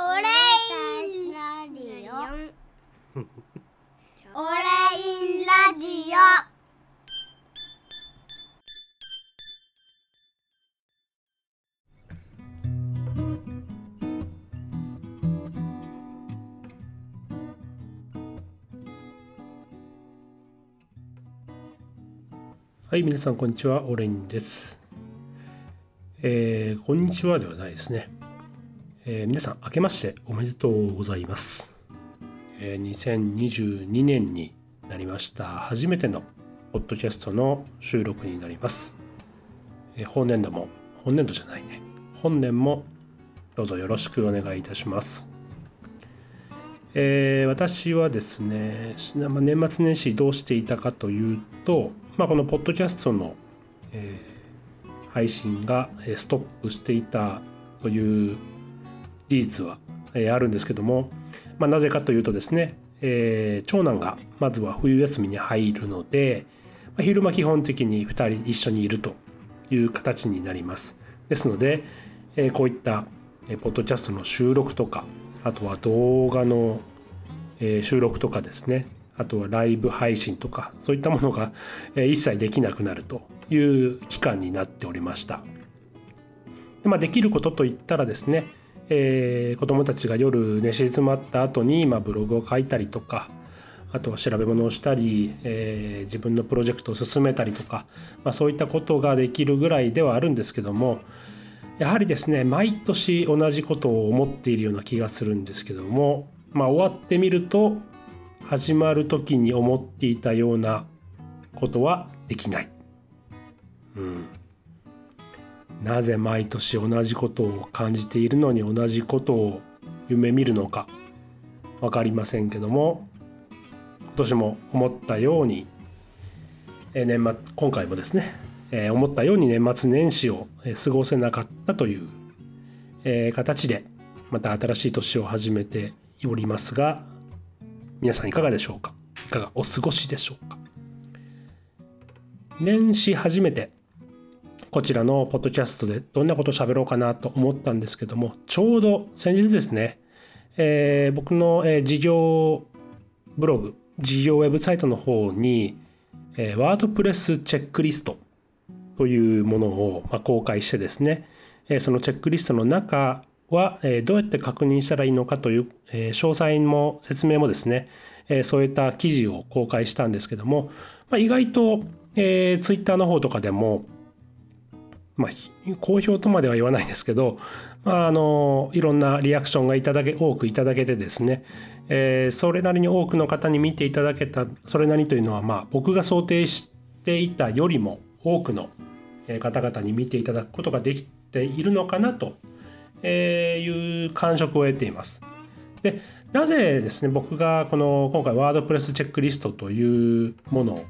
オレインラジオオレインラジオはい、皆さんこんにちは、オレインです。えー、こんにちはではないですね。えー皆さん、明けましておめでとうございます。えー2022年になりました、初めてのポッドキャストの収録になります。えー本年度も、本年度じゃないね、本年もどうぞよろしくお願いいたします。えー私はですね、ま年末年始どうしていたかというと、まあ、このポッドキャストの、えー配信がストップしていたという事実は、えあるんですけども、まあ、なぜかというとですね、えー長男がまずは冬休みに入るので、まあ昼間基本的に2人一緒にいるという形になります。ですので、えーこういった、えポッドキャストの収録とかあとは動画の、え収録とかですねあとはライブ配信とかそういったものが、え一切できなくなるという期間になっておりました。でまあ、できることといったらですね、えー子どもたちが夜寝静まった後に、まあ、ブログを書いたりとかあとは調べ物をしたり、えー自分のプロジェクトを進めたりとか、まあ、そういったことができるぐらいではあるんですけどもやはりですね毎年同じことを思っているような気がするんですけども、まあ、終わってみると始まる時に思っていたようなことはできない。うん、なぜ毎年同じことを感じているのに同じことを夢見るのか。分かりませんけども今年も思ったようにえ年末今回もですね、え思ったように年末年始を過ごせなかったという、え形でまた新しい年を始めておりますが皆さんいかがでしょうか？いかがお過ごしでしょうか？年始初めてこちらのポッドキャストでどんなことを喋ろうかなと思ったんですけどもちょうど先日ですね、えー僕の、えー事業ブログ事業ウェブサイトの方に、えーワードプレスチェックリストというものを、まあ、公開してですね、えーそのチェックリストの中は、えーどうやって確認したらいいのかという、えー詳細も説明もですね、えーそういった記事を公開したんですけども、まあ、意外と、えー、ツイッターの方とかでも、まあ、好評とまでは言わないですけど、まあ、あのいろんなリアクションがいただけ多くいただけてですね、えーそれなりに多くの方に見ていただけたそれなりというのは、まあ、僕が想定していたよりも多くの方々に見ていただくことができているのかなという感触を得ています。でなぜですね僕がこの今回ワードプレスチェックリストというものを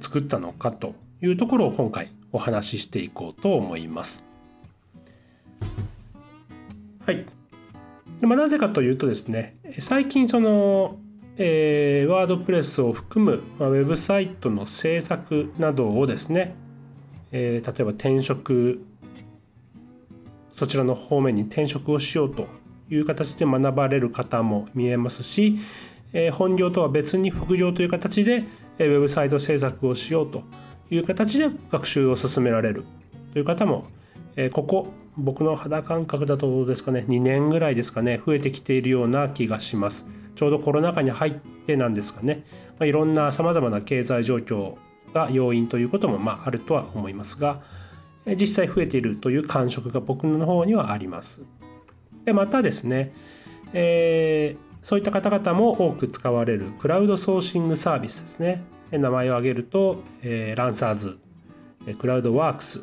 作ったのかというところを今回お話ししていこうと思います。はい。でまあ、なぜかというとですね最近その、えーワードプレスを含む、まあ、ウェブサイトの制作などをですね、えー例えば転職そちらの方面に転職をしようという形で学ばれる方も見えますし、えー本業とは別に副業という形でえーウェブサイト制作をしようという形で学習を進められる。という方も、えここ僕の肌感覚だとどうですかね2年ぐらいですかね増えてきているような気がします。ちょうどコロナ禍に入ってなんですかね、まあ、いろんなさまざまな経済状況が要因ということもまああるとは思いますがえ実際増えているという感触が僕の方にはあります。でまたですね、えーそういった方々も多く使われるクラウドソーシングサービスですね。名前を挙げると、えーランサーズクラウドワークス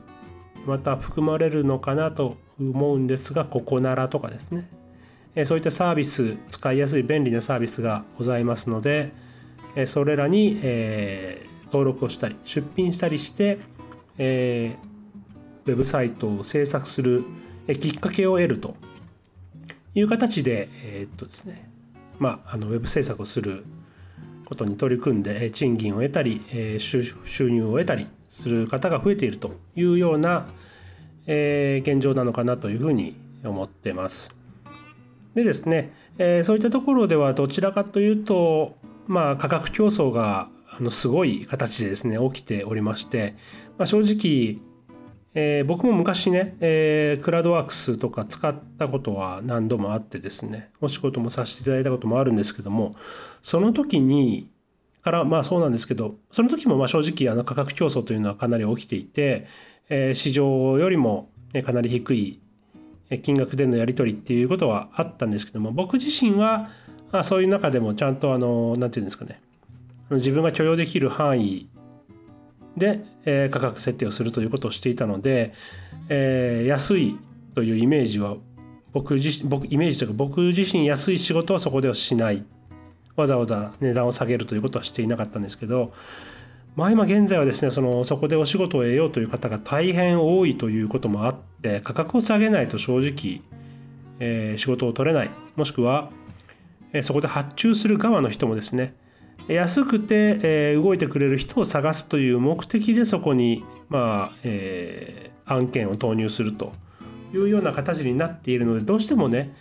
また含まれるのかなと思うんですがココナラとかですね。えーそういったサービス使いやすい便利なサービスがございますのでえーそれらに、えー登録をしたり出品したりして、えーウェブサイトを制作するえーきっかけを得るという形で、えーっとですね。まあ、あのウェブ制作をすることに取り組んでえ賃金を得たり、え収入を得たりする方が増えているというような、え現状なのかなというふうに思ってます。でですね、え、そういったところではどちらかというと、まあ、価格競争があのすごい形でですね起きておりまして、まあ、正直、えー、僕も昔ね、えー、クラウドワークスとか使ったことは何度もあってですねお仕事もさせていただいたこともあるんですけどもその時にからまあそうなんですけどその時もまあ正直あの価格競争というのはかなり起きていて、えー、市場よりもかなり低い金額でのやり取りっていうことはあったんですけども僕自身はあそういう中でもちゃんとあの何て言うんですかね自分が許容できる範囲で、えー、価格設定をするということをしていたので、えー、安いというイメージは僕自身僕イメージというか僕自身安い仕事はそこではしない。わざわざ値段を下げるということはしていなかったんですけどまあ今現在はですねそのそこでお仕事を得ようという方が大変多いということもあって価格を下げないと正直、えー、仕事を取れない。もしくは、えー、そこで発注する側の人もですね安くて、えー、動いてくれる人を探すという目的でそこに、まあえー、案件を投入するというような形になっているのでどうしてもね、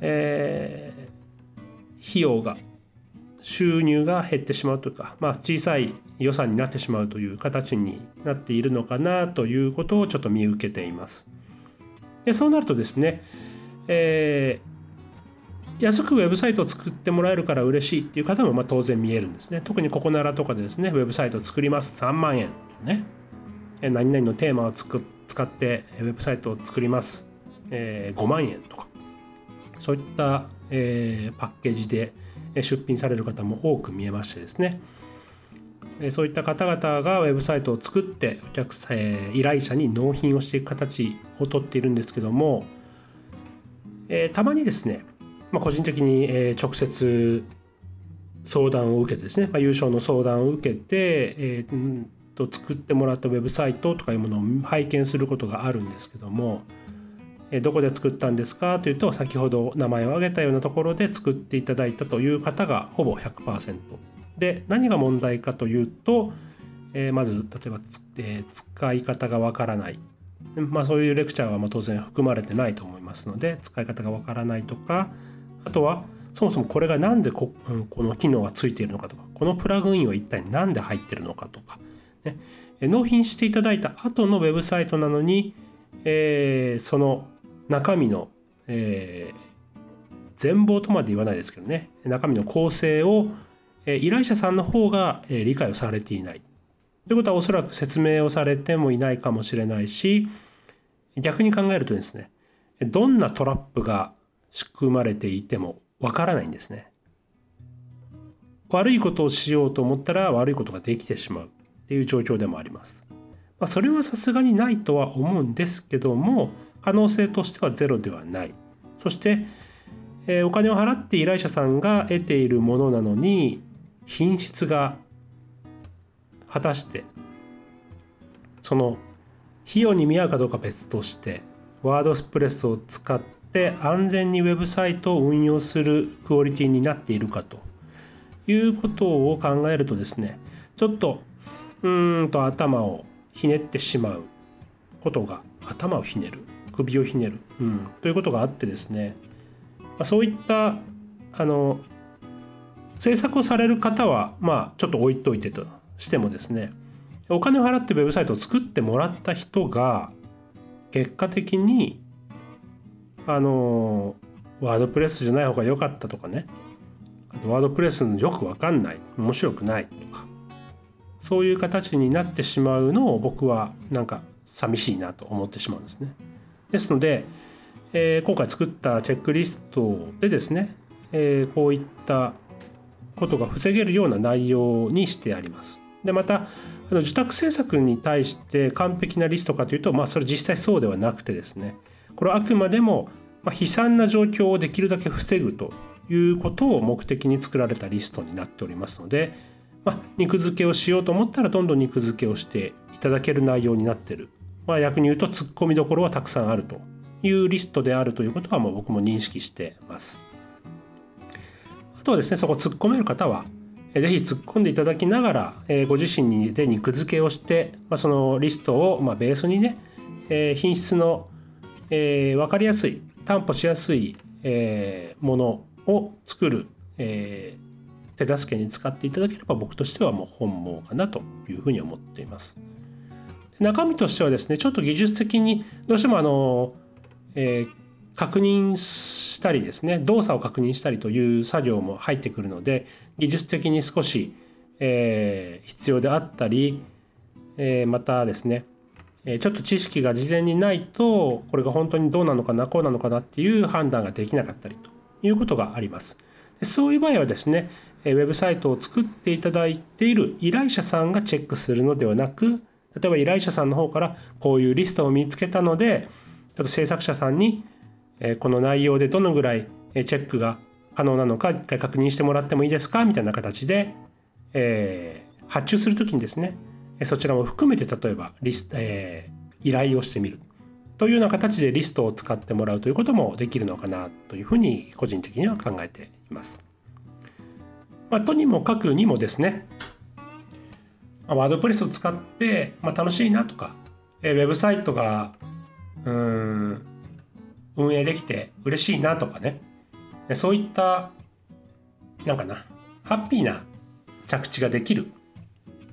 えー、費用が収入が減ってしまうというか、まあ、小さい予算になってしまうという形になっているのかなということをちょっと見受けています。でそうなるとですね、えー、安くウェブサイトを作ってもらえるから嬉しいっていう方もまあ当然見えるんですね。特にここならとかでですね、ウェブサイトを作ります。3万円。ね。何々のテーマをつく使ってウェブサイトを作ります、えー、5万円とか。そういった、えー、パッケージで出品される方も多く見えましてですね。そういった方々がウェブサイトを作ってお客さん、依頼者に納品をしていく形をとっているんですけども、えたまにですね、まあ、個人的に、え直接相談を受けてですね、まあ、優勝の相談を受けて、えー、と作ってもらったウェブサイトとかいうものを拝見することがあるんですけども、どこで作ったんですかというと先ほど名前を挙げたようなところで作っていただいたという方がほぼ100%で何が問題かというと、え、まず例えば、え、使い方がわからない、まあ、そういうレクチャーはま当然含まれてないと思いますので使い方がわからないとかあとはそもそもこれが何でこ,、うん、この機能がついているのかとかこのプラグインは一体何で入っているのかとか、ね、納品していただいた後のウェブサイトなのに、えー、その中身の、えー、全貌とまで言わないですけどね。中身の構成を、えー、依頼者さんの方が、えー、理解をされていない。ということはおそらく説明をされてもいないかもしれないし逆に考えるとですねどんなトラップが仕組まれていてもわからないんですね。悪いことをしようと思ったら悪いことができてしまうっていう状況でもあります。まあ、それはさすがにないとは思うんですけども可能性としてはゼロではないそして、えー、お金を払って依頼者さんが得ているものなのに品質が果たしてその費用に見合うかどうか別としてワードスプレスを使って安全にウェブサイトを運用するクオリティになっているかということを考えるとですねちょっとうーんと頭をひねってしまうことが頭をひねる首をひねる、うん、ということがあってですね、まあ、そういったあの制作をされる方はまあちょっと置いといてとしてもですねお金を払ってウェブサイトを作ってもらった人が結果的にあのワードプレスじゃない方が良かったとかねあとワードプレスのよく分かんない面白くないとかそういう形になってしまうのを僕はなんか寂しいなと思ってしまうんですね。ですので、えー、今回作ったチェックリストでですね、えー、こういったことが防げるような内容にしてあります。でまたあの受託制作に対して完璧なリストかというと、まあ、それ実際そうではなくてですねこれはあくまでもまあ悲惨な状況をできるだけ防ぐということを目的に作られたリストになっておりますので、まあ、肉付けをしようと思ったらどんどん肉付けをしていただける内容になってるまあ、逆に言うと突っ込みどころはたくさんあるというリストであるということはもう僕も認識してます。あとはですねそこ突っ込める方はぜひ突っ込んでいただきながら、えー、ご自身で肉付けをして、まあ、そのリストを、まあ、ベースにね、えー、品質の、えー、分かりやすい担保しやすいえーものを作る、えー手助けに使っていただければ僕としてはもう本望かなというふうに思っています。中身としてはですねちょっと技術的にどうしてもあの、えー確認したりですね動作を確認したりという作業も入ってくるので技術的に少し、えー必要であったり、えーまたですねえちょっと知識が事前にないとこれが本当にどうなのかなこうなのかなっていう判断ができなかったりということがあります。でそういう場合はですねウェブサイトを作っていただいている依頼者さんがチェックするのではなく例えば依頼者さんの方からこういうリストを見つけたのでちょっと制作者さんにこの内容でどのぐらいチェックが可能なのか一回確認してもらってもいいですかみたいな形で、え発注するときにですねそちらも含めて例えばリス、えー依頼をしてみるというような形でリストを使ってもらうということもできるのかなというふうに個人的には考えています。まあ、とにもかくにもですねまあワードプレスを使って、まあ、楽しいなとか、えーウェブサイトがうん運営できて嬉しいなとかねそういったなんかなハッピーな着地ができる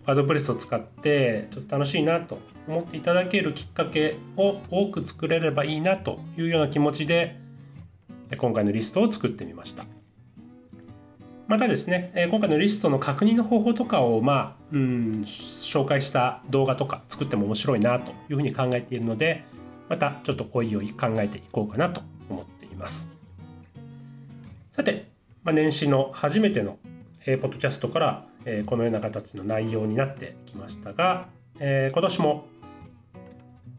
ワードプレスを使ってちょっと楽しいなと思っていただけるきっかけを多く作れればいいなというような気持ちで今回のリストを作ってみました。またですね、今回のリストの確認の方法とかを、まあ、うん、紹介した動画とか作っても面白いなというふうに考えているので、またちょっとおいおい考えていこうかなと思っています。さて、まあ、年始の初めての、えポッドキャストから、えこのような形の内容になってきましたが、え今年も、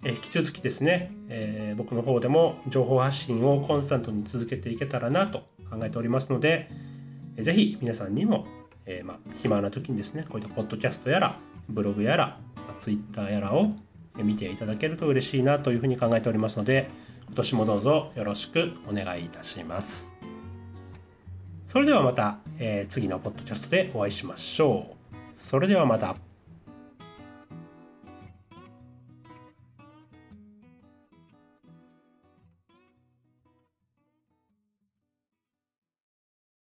え引き続きですね、え僕の方でも情報発信をコンスタントに続けていけたらなと考えておりますので、えーぜひ皆さんにも、えま、暇な時にですねこういったポッドキャストやらブログやら、ま、ツイッターやらを見ていただけると嬉しいなというふうに考えておりますので今年もどうぞよろしくお願いいたします。それではまた、えー次のポッドキャストでお会いしましょう。それではまた。